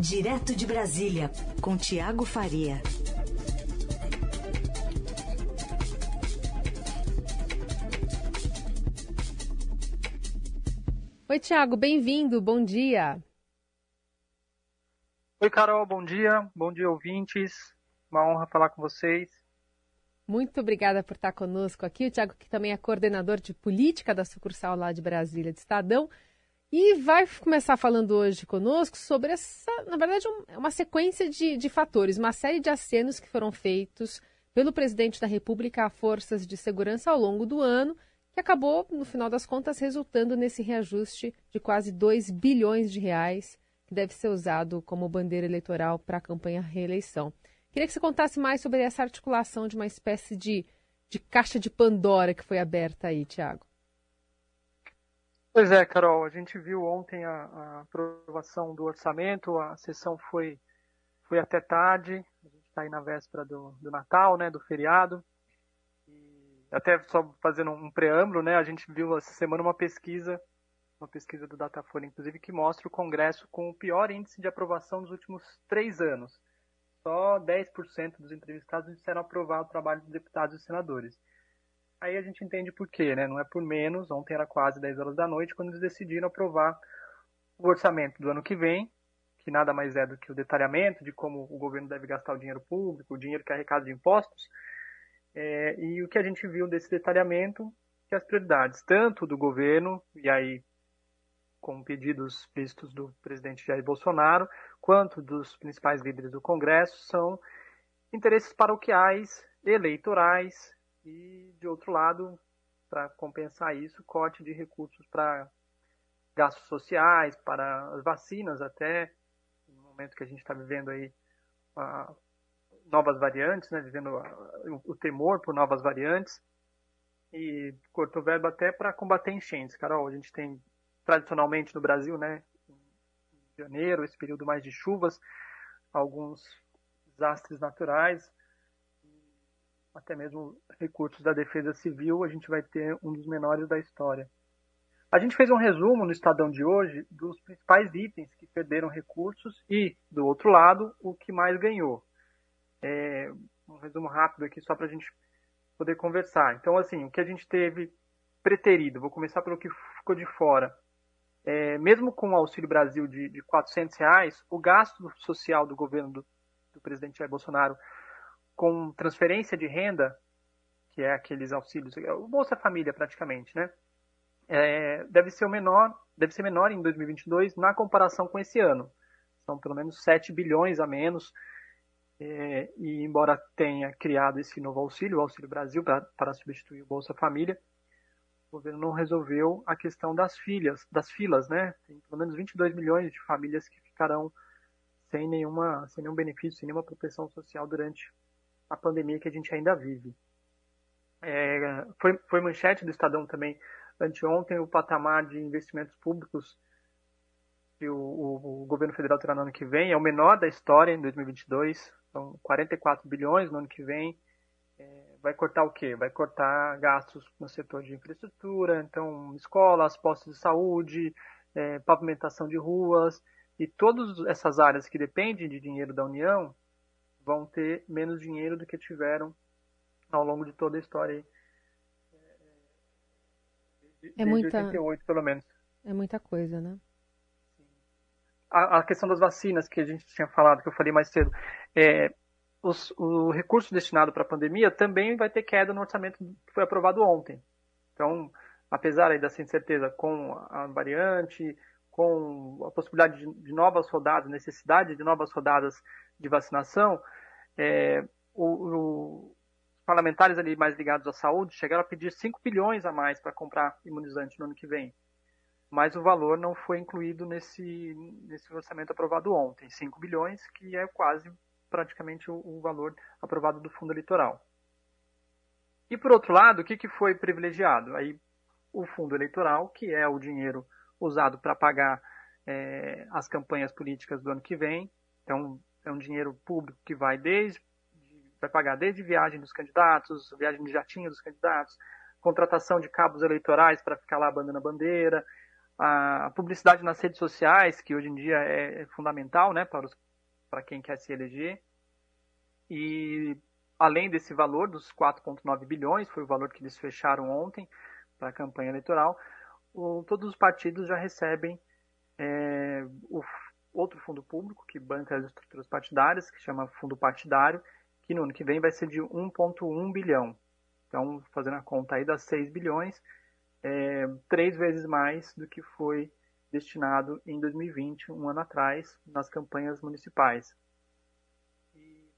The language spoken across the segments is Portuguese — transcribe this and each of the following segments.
Direto de Brasília, com Tiago Faria. Oi, Tiago, bem-vindo, bom dia. Oi, Carol, bom dia. Bom dia, ouvintes. Uma honra falar com vocês. Muito obrigada por estar conosco aqui. O Tiago, que também é coordenador de política da sucursal lá de Brasília, de Estadão. E vai começar falando hoje conosco sobre essa, na verdade, é uma sequência de, de fatores, uma série de acenos que foram feitos pelo presidente da República a forças de segurança ao longo do ano que acabou, no final das contas, resultando nesse reajuste de quase 2 bilhões de reais, que deve ser usado como bandeira eleitoral para a campanha reeleição. Queria que você contasse mais sobre essa articulação de uma espécie de, de caixa de Pandora que foi aberta aí, Tiago. Pois é, Carol, a gente viu ontem a, a aprovação do orçamento, a sessão foi, foi até tarde, a gente está aí na véspera do, do Natal, né, do feriado, até só fazendo um preâmbulo, né, a gente viu essa semana uma pesquisa, uma pesquisa do Datafolha, inclusive, que mostra o Congresso com o pior índice de aprovação dos últimos três anos. Só 10% dos entrevistados disseram aprovar o trabalho dos deputados e senadores. Aí a gente entende por quê, né? Não é por menos, ontem era quase 10 horas da noite, quando eles decidiram aprovar o orçamento do ano que vem, que nada mais é do que o detalhamento de como o governo deve gastar o dinheiro público, o dinheiro que é arrecada de impostos, é, e o que a gente viu desse detalhamento, que as prioridades, tanto do governo, e aí com pedidos vistos do presidente Jair Bolsonaro, quanto dos principais líderes do Congresso, são interesses paroquiais, eleitorais e, de outro lado, para compensar isso, corte de recursos para gastos sociais, para as vacinas até, no momento que a gente está vivendo aí novas variantes, né, vivendo o temor por novas variantes, e cortou verba até para combater enchentes. Carol, a gente tem tradicionalmente no Brasil, né, janeiro, esse período mais de chuvas, alguns desastres naturais, até mesmo recursos da defesa civil, a gente vai ter um dos menores da história. A gente fez um resumo no Estadão de hoje dos principais itens que perderam recursos e, do outro lado, o que mais ganhou. É, um resumo rápido aqui só para a gente poder conversar. Então, assim, o que a gente teve preterido, vou começar pelo que ficou de fora. É, mesmo com o Auxílio Brasil de, de 400 reais, o gasto social do governo do, do presidente Jair Bolsonaro com transferência de renda, que é aqueles auxílios, é o Bolsa Família praticamente, né? É, deve ser o menor, deve ser menor em 2022 na comparação com esse ano. São pelo menos 7 bilhões a menos é, e embora tenha criado esse novo auxílio, o Auxílio Brasil, para substituir o Bolsa Família, o governo não resolveu a questão das filhas, das filas, né? Tem pelo menos 22 milhões de famílias que ficarão sem nenhuma, sem nenhum benefício, sem nenhuma proteção social durante a pandemia que a gente ainda vive. É, foi, foi manchete do Estadão também anteontem o patamar de investimentos públicos que o, o, o governo federal terá no ano que vem é o menor da história em 2022, são 44 bilhões no ano que vem. É, vai cortar o quê? Vai cortar gastos no setor de infraestrutura, então escolas, postos de saúde, é, pavimentação de ruas e todas essas áreas que dependem de dinheiro da União vão ter menos dinheiro do que tiveram ao longo de toda a história. É, é muita 88, pelo menos. É muita coisa, né? a, a, questão das vacinas que a gente tinha falado, que eu falei mais cedo, é, os, o recurso destinado para a pandemia também vai ter queda no orçamento que foi aprovado ontem. Então, apesar aí dessa incerteza com a variante, com a possibilidade de, de novas rodadas, necessidade de novas rodadas de vacinação, é, o, o, os parlamentares ali mais ligados à saúde chegaram a pedir 5 bilhões a mais para comprar imunizante no ano que vem mas o valor não foi incluído nesse, nesse orçamento aprovado ontem, 5 bilhões, que é quase praticamente o, o valor aprovado do fundo eleitoral. E por outro lado, o que, que foi privilegiado? Aí o fundo eleitoral, que é o dinheiro usado para pagar é, as campanhas políticas do ano que vem. Então, é um dinheiro público que vai desde vai pagar desde viagem dos candidatos, viagem de jatinho dos candidatos, contratação de cabos eleitorais para ficar lá bandando a bandeira, a publicidade nas redes sociais, que hoje em dia é, é fundamental né, para, os, para quem quer se eleger. E além desse valor, dos 4,9 bilhões, foi o valor que eles fecharam ontem para a campanha eleitoral, o, todos os partidos já recebem é, o outro fundo público que banca as estruturas partidárias, que chama fundo partidário, que no ano que vem vai ser de 1,1 bilhão. Então, fazendo a conta aí das 6 bilhões, é, três vezes mais do que foi destinado em 2020, um ano atrás, nas campanhas municipais. E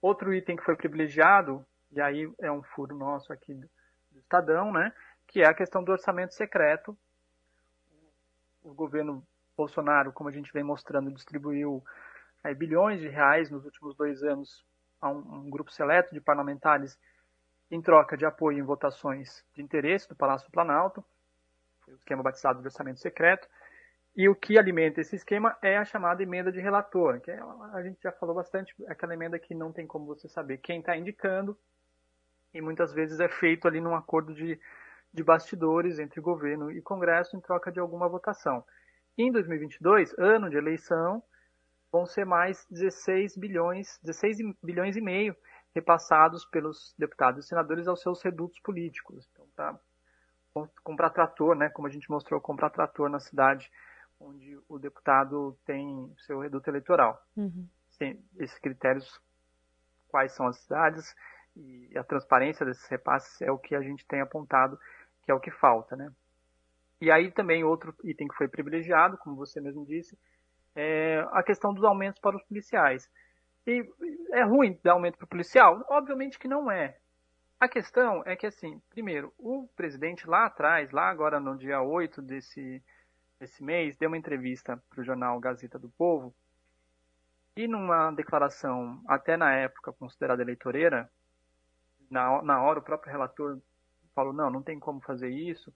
outro item que foi privilegiado, e aí é um furo nosso aqui do Estadão, né, que é a questão do orçamento secreto. O governo Bolsonaro, como a gente vem mostrando, distribuiu aí, bilhões de reais nos últimos dois anos a um, um grupo seleto de parlamentares em troca de apoio em votações de interesse do Palácio do Planalto, o esquema batizado de orçamento secreto, e o que alimenta esse esquema é a chamada emenda de relator, que é, a gente já falou bastante, é aquela emenda que não tem como você saber quem está indicando, e muitas vezes é feito ali num acordo de, de bastidores entre governo e Congresso em troca de alguma votação. Em 2022, ano de eleição, vão ser mais 16 bilhões, 16 bilhões e meio repassados pelos deputados e senadores aos seus redutos políticos. Então, para comprar trator, né, como a gente mostrou, comprar trator na cidade onde o deputado tem seu reduto eleitoral. Uhum. Sim, esses critérios, quais são as cidades e a transparência desses repasses é o que a gente tem apontado que é o que falta, né? E aí também outro item que foi privilegiado, como você mesmo disse, é a questão dos aumentos para os policiais. E é ruim dar aumento para o policial? Obviamente que não é. A questão é que, assim, primeiro, o presidente lá atrás, lá agora no dia 8 desse, desse mês, deu uma entrevista para o jornal Gazeta do Povo e numa declaração, até na época considerada eleitoreira, na, na hora o próprio relator falou, não, não tem como fazer isso,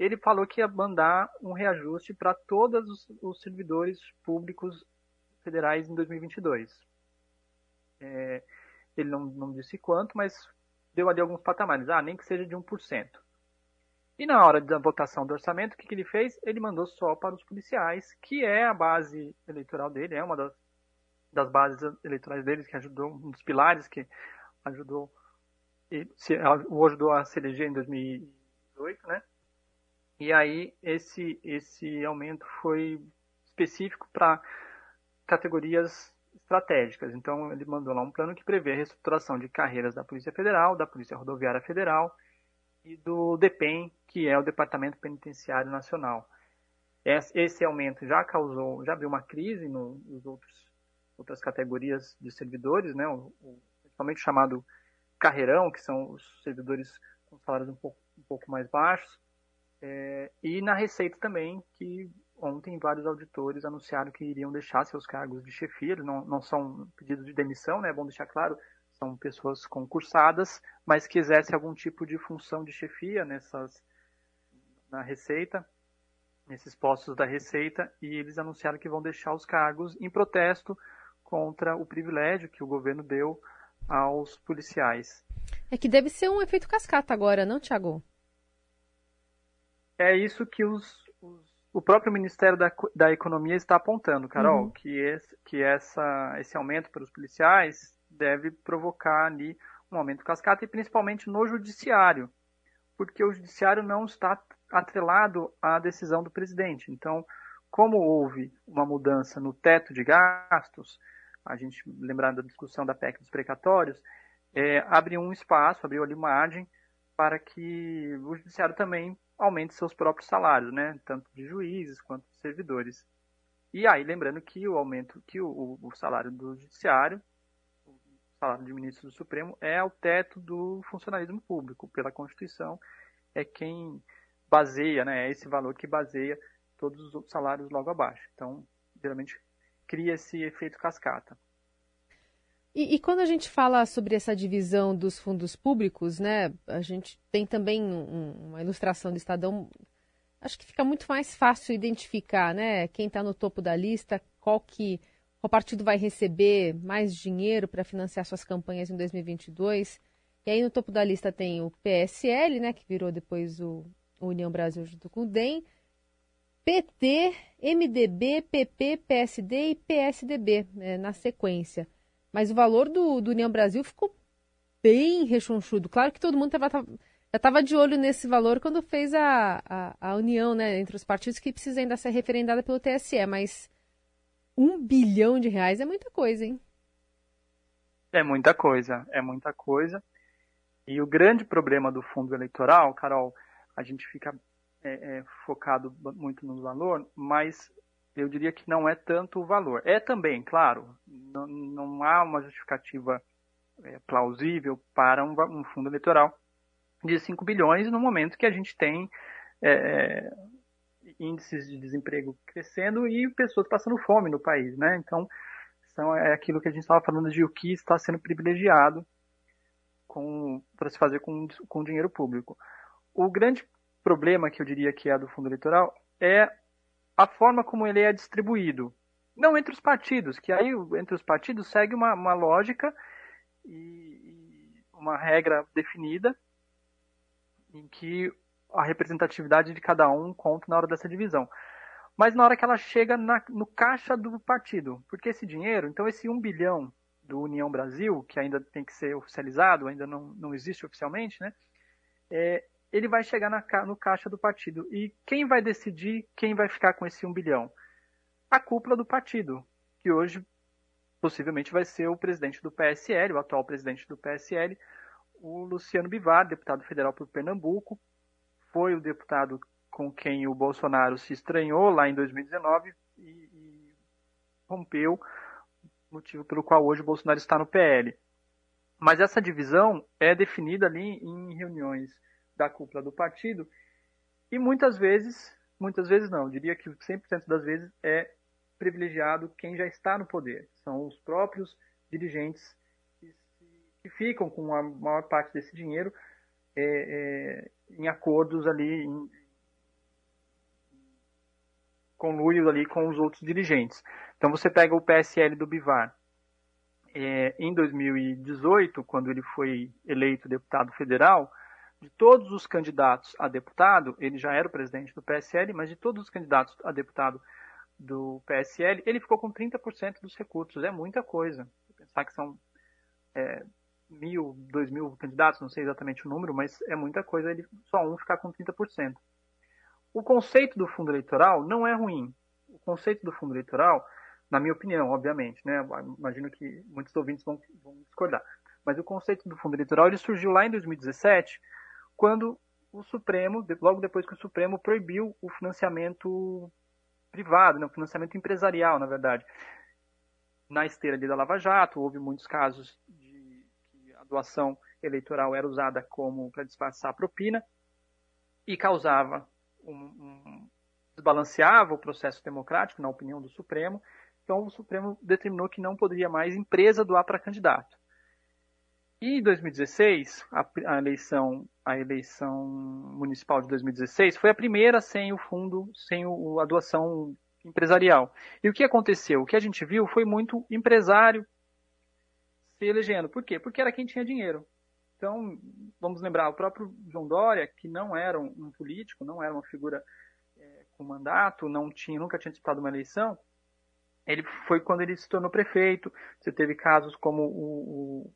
ele falou que ia mandar um reajuste para todos os, os servidores públicos federais em 2022. É, ele não, não disse quanto, mas deu ali alguns patamares. Ah, nem que seja de 1%. E na hora da votação do orçamento, o que, que ele fez? Ele mandou só para os policiais, que é a base eleitoral dele, é uma das, das bases eleitorais dele, que ajudou, um dos pilares que ajudou, se, o ajudou a se eleger em 2018, né? E aí esse, esse aumento foi específico para categorias estratégicas. Então, ele mandou lá um plano que prevê a reestruturação de carreiras da Polícia Federal, da Polícia Rodoviária Federal e do DEPEN, que é o Departamento Penitenciário Nacional. Esse aumento já causou, já abriu uma crise no, nos outros outras categorias de servidores, né, o, principalmente chamado carreirão, que são os servidores com salários um pouco, um pouco mais baixos, é, e na Receita também, que ontem vários auditores anunciaram que iriam deixar seus cargos de chefia, não, não são pedidos de demissão, né? É bom deixar claro, são pessoas concursadas, mas que exercem algum tipo de função de chefia nessas na Receita, nesses postos da Receita, e eles anunciaram que vão deixar os cargos em protesto contra o privilégio que o governo deu aos policiais. É que deve ser um efeito cascata agora, não, Tiago? É isso que os, os o próprio Ministério da, da Economia está apontando, Carol, uhum. que, esse, que essa, esse aumento para os policiais deve provocar ali um aumento cascata e principalmente no judiciário, porque o judiciário não está atrelado à decisão do presidente. Então, como houve uma mudança no teto de gastos, a gente lembrando da discussão da PEC dos precatórios, é, abriu um espaço, abriu ali margem para que o judiciário também aumente seus próprios salários, né? Tanto de juízes quanto de servidores. E aí, lembrando que o aumento, que o, o salário do judiciário, o salário de ministro do Supremo, é o teto do funcionalismo público. Pela Constituição, é quem baseia, né? É esse valor que baseia todos os salários logo abaixo. Então, geralmente, cria esse efeito cascata. E, e, quando a gente fala sobre essa divisão dos fundos públicos, né, a gente tem também um, uma ilustração do Estadão. Acho que fica muito mais fácil identificar, né, quem está no topo da lista, qual que qual partido vai receber mais dinheiro para financiar suas campanhas em 2022. E aí no topo da lista tem o PSL, né, que virou depois o, o União Brasil junto com o DEM, PT, MDB, PP, PSD e PSDB é, na sequência. Mas o valor do, do União Brasil ficou bem rechonchudo. Claro que todo mundo tava, tava, já estava de olho nesse valor quando fez a, a, a, união né, entre os partidos, que precisa ainda ser referendada pelo TSE, mas um bilhão de reais é muita coisa, hein? É muita coisa, é muita coisa. E o grande problema do fundo eleitoral, Carol, a gente fica é, é, focado muito no valor, mas eu diria que não é tanto o valor. É também, claro, não, não há uma justificativa é, plausível para um, um, fundo eleitoral de 5 bilhões no momento que a gente tem é, é, índices de desemprego crescendo e pessoas passando fome no país, né? Então, são, é aquilo que a gente estava falando de o que está sendo privilegiado para se fazer com, com dinheiro público. O grande problema que eu diria que é do fundo eleitoral é a forma como ele é distribuído. Não entre os partidos, que aí entre os partidos segue uma, uma lógica e uma regra definida em que a representatividade de cada um conta na hora dessa divisão. Mas na hora que ela chega na, no caixa do partido, porque esse dinheiro, então esse 1 bilhão do União Brasil, que ainda tem que ser oficializado, ainda não, não existe oficialmente, né? É, ele vai chegar na, no caixa do partido. E quem vai decidir quem vai ficar com esse 1 bilhão? A cúpula do partido, que hoje possivelmente vai ser o presidente do PSL, o atual presidente do PSL, o Luciano Bivar, deputado federal por Pernambuco. Foi o deputado com quem o Bolsonaro se estranhou lá em 2019 e, e rompeu, motivo pelo qual hoje o Bolsonaro está no PL. Mas essa divisão é definida ali em reuniões da cúpula do partido e muitas vezes, muitas vezes não, diria que 100% das vezes é privilegiado quem já está no poder. São os próprios dirigentes que, que ficam com a maior parte desse dinheiro é, é, em acordos ali, em, conluio ali com os outros dirigentes. Então você pega o PSL do Bivar. É, em 2018, quando ele foi eleito deputado federal, de todos os candidatos a deputado, ele já era o presidente do PSL, mas de todos os candidatos a deputado do PSL, ele ficou com 30% dos recursos. É muita coisa. Pensar que são é, mil, dois mil candidatos, não sei exatamente o número, mas é muita coisa ele só um ficar com 30%. O conceito do fundo eleitoral não é ruim. O conceito do fundo eleitoral, na minha opinião, obviamente, né? Imagino que muitos ouvintes vão, vão discordar. Mas o conceito do fundo eleitoral ele surgiu lá em 2017 quando o Supremo, logo depois que o Supremo proibiu o financiamento privado, né, o financiamento empresarial, na verdade. Na esteira da Lava Jato, houve muitos casos de que a doação eleitoral era usada como para disfarçar a propina e causava um, um, desbalanceava o processo democrático, na opinião do Supremo. Então, o Supremo determinou que não poderia mais empresa doar para candidato. E em 2016, a, a, eleição, a eleição municipal de 2016 foi a primeira sem o fundo, sem o, a doação empresarial. E o que aconteceu? O que a gente viu foi muito empresário se elegendo. Por quê? Porque era quem tinha dinheiro. Então, vamos lembrar, o próprio João Dória, que não era um político, não era uma figura é, com mandato, não tinha, nunca tinha disputado uma eleição, ele foi quando ele se tornou prefeito. Você teve casos como o, o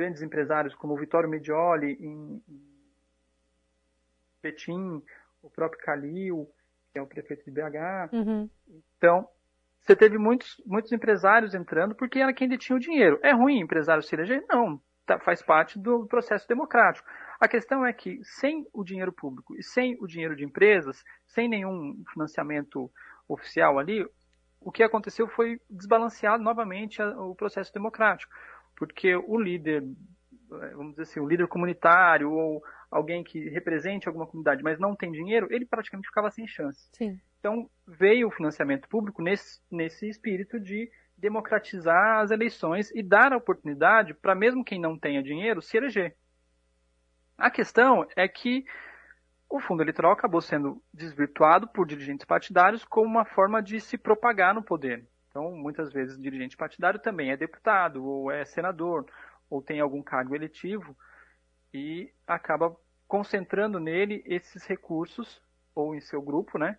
grandes empresários como o Vittorio Medioli em, em Petim, o próprio Calil, que é o prefeito de BH. Uhum. Então, você teve muitos, muitos empresários entrando porque era quem detinha o dinheiro. É ruim empresário se eleger? Não, tá, faz parte do processo democrático. A questão é que, sem o dinheiro público e sem o dinheiro de empresas, sem nenhum financiamento oficial ali, o que aconteceu foi desbalancear novamente o processo democrático porque o líder, vamos dizer assim, o líder comunitário ou alguém que represente alguma comunidade, mas não tem dinheiro, ele praticamente ficava sem chance. Sim. Então veio o financiamento público nesse, nesse espírito de democratizar as eleições e dar a oportunidade para mesmo quem não tenha dinheiro se eleger. A questão é que o fundo eleitoral acabou sendo desvirtuado por dirigentes partidários como uma forma de se propagar no poder. Então, muitas vezes, o dirigente partidário também é deputado, ou é senador, ou tem algum cargo eletivo, e acaba concentrando nele esses recursos, ou em seu grupo, né?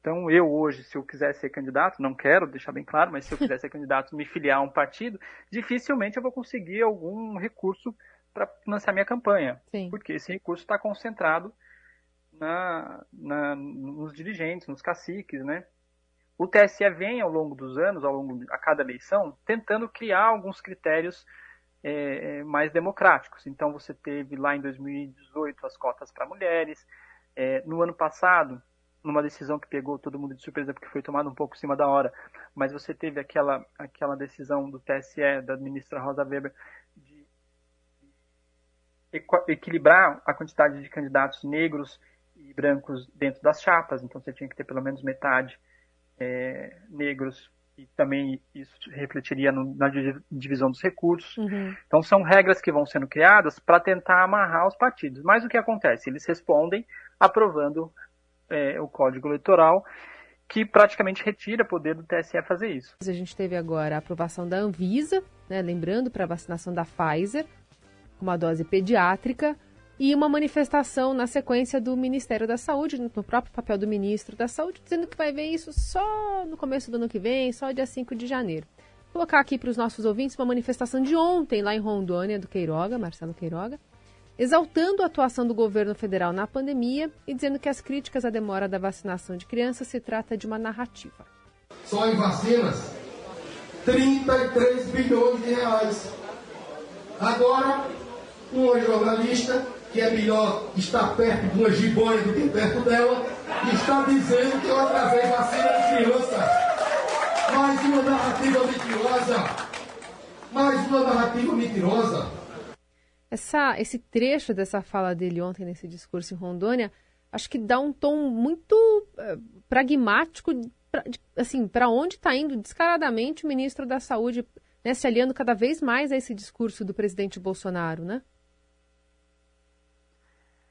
Então, eu hoje, se eu quiser ser candidato, não quero deixar bem claro, mas se eu quiser ser candidato, me filiar a um partido, dificilmente eu vou conseguir algum recurso para financiar minha campanha. Sim. Porque esse recurso está concentrado na, na, nos dirigentes, nos caciques, né? O TSE vem ao longo dos anos, ao longo a cada eleição, tentando criar alguns critérios é, é mais democráticos. Então, você teve lá em 2018 as cotas para mulheres. É, no ano passado, numa decisão que pegou todo mundo de surpresa porque foi tomada um pouco em cima da hora, mas você teve aquela, aquela decisão do TSE, da ministra Rosa Weber, de equilibrar a quantidade de candidatos negros e brancos dentro das chapas, então você tinha que ter pelo menos metade é, negros e também isso refletiria no, na divisão dos recursos. Uhum. Então são regras que vão sendo criadas para tentar amarrar os partidos. Mas o que acontece? Eles respondem aprovando é, o Código Eleitoral, que praticamente retira poder do TSE fazer isso. A gente teve agora a aprovação da Anvisa, né, lembrando para a vacinação da Pfizer, uma dose pediátrica, e uma manifestação na sequência do Ministério da Saúde, no próprio papel do ministro da Saúde, dizendo que vai ver isso só no começo do ano que vem, só dia 5 de janeiro. Vou colocar aqui para os nossos ouvintes uma manifestação de ontem lá em Rondônia, do Queiroga, Marcelo Queiroga, exaltando a atuação do governo federal na pandemia e dizendo que as críticas à demora da vacinação de crianças se trata de uma narrativa. Só em vacinas, 33 bilhões de reais. Agora, uma jornalista, que é melhor estar perto de uma jiboia do que perto dela, está dizendo que eu atrasei vacina de criança. Mais uma narrativa mentirosa. Mais uma narrativa mentirosa. Essa, esse trecho dessa fala dele ontem nesse discurso em Rondônia, acho que dá um tom muito uh, pragmático, pra, assim, para onde está indo descaradamente o ministro da Saúde, né, se aliando cada vez mais a esse discurso do presidente Bolsonaro, né?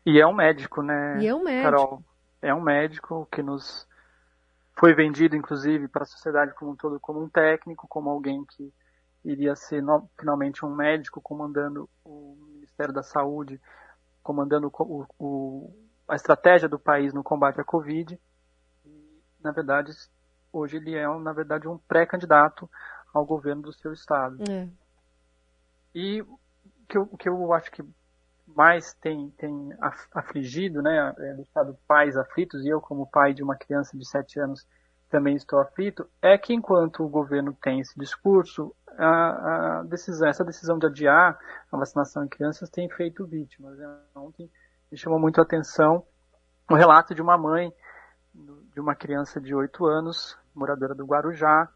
E é um médico, né? E é um médico. Carol, é um médico que nos foi vendido, inclusive, para a sociedade como um todo, como um técnico, como alguém que iria ser no, finalmente um médico comandando o Ministério da Saúde, comandando o, o, a estratégia do país no combate à Covid. E, na verdade, hoje ele é, na verdade, um pré-candidato ao governo do seu estado. É. E o que, que eu acho que mais tem, tem afligido, né, é, do estado pais aflitos, e eu como pai de uma criança de 7 anos também estou aflito, é que enquanto o governo tem esse discurso, a, a decisão, essa decisão de adiar a vacinação em crianças tem feito vítimas. Né? Ontem me chamou muito a atenção o relato de uma mãe de uma criança de 8 anos, moradora do Guarujá.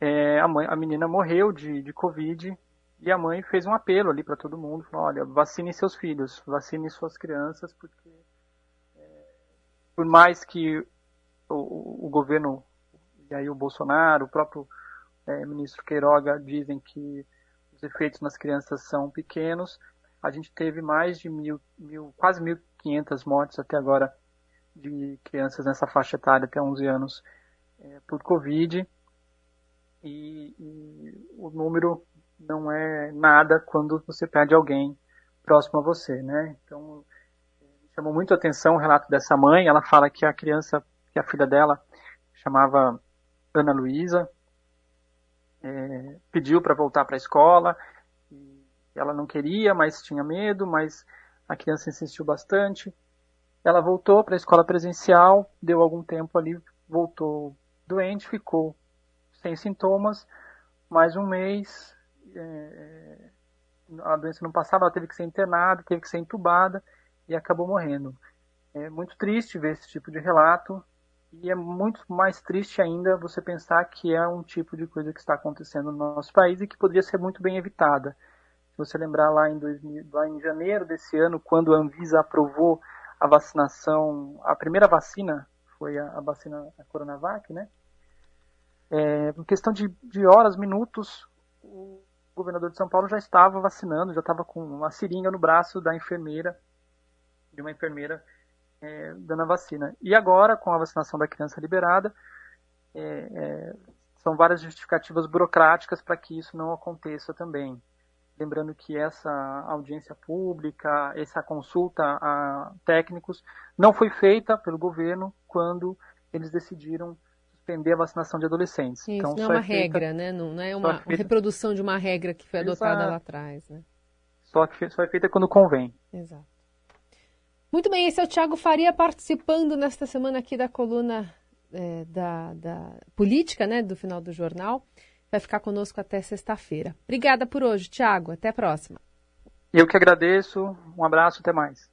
É, a, mãe, a menina morreu de, de Covid e a mãe fez um apelo ali para todo mundo, falou, olha, vacine seus filhos, vacine suas crianças, porque é, por mais que o, o, governo, e aí o Bolsonaro, o próprio é, ministro Queiroga dizem que os efeitos nas crianças são pequenos. A gente teve mais de mil, mil quase 1.500 mortes até agora de crianças nessa faixa etária até 11 anos é, por Covid. E, e, o número não é nada quando você perde alguém próximo a você, né? Então, chamou muito a atenção o relato dessa mãe. Ela fala que a criança, que a filha dela chamava Ana Luísa, é, pediu para voltar para a escola. ela não queria, mas tinha medo, mas a criança insistiu bastante. Ela voltou para a escola presencial, deu algum tempo ali, voltou doente, ficou sem sintomas. Mais um mês, é, a doença não passava, ela teve que ser internada, teve que ser entubada e acabou morrendo. É muito triste ver esse tipo de relato e é muito mais triste ainda você pensar que é um tipo de coisa que está acontecendo no nosso país e que poderia ser muito bem evitada. Se você lembrar lá em, 2000, lá em janeiro desse ano, quando a Anvisa aprovou a vacinação, a primeira vacina foi a, a vacina a Coronavac, né? É, em questão de, de horas, minutos, o governador de São Paulo já estava vacinando, já estava com uma seringa no braço da enfermeira, de uma enfermeira é, dando a vacina. E agora, com a vacinação da criança liberada, é, é, são várias justificativas burocráticas para que isso não aconteça também. Lembrando que essa audiência pública, essa consulta a técnicos, não foi feita pelo governo quando eles decidiram suspender a vacinação de adolescentes. Isso, então, não é uma é feita... regra, né? Não, não é uma, feita... reprodução de uma regra que foi adotada Exato. lá atrás, né? Só que só é feita quando convém. Exato. Muito bem, esse é o Tiago Faria participando nesta semana aqui da coluna é, da, da política, né, do final do jornal. Vai ficar conosco até sexta-feira. Obrigada por hoje, Tiago. Até a próxima. Eu que agradeço. Um abraço, até mais.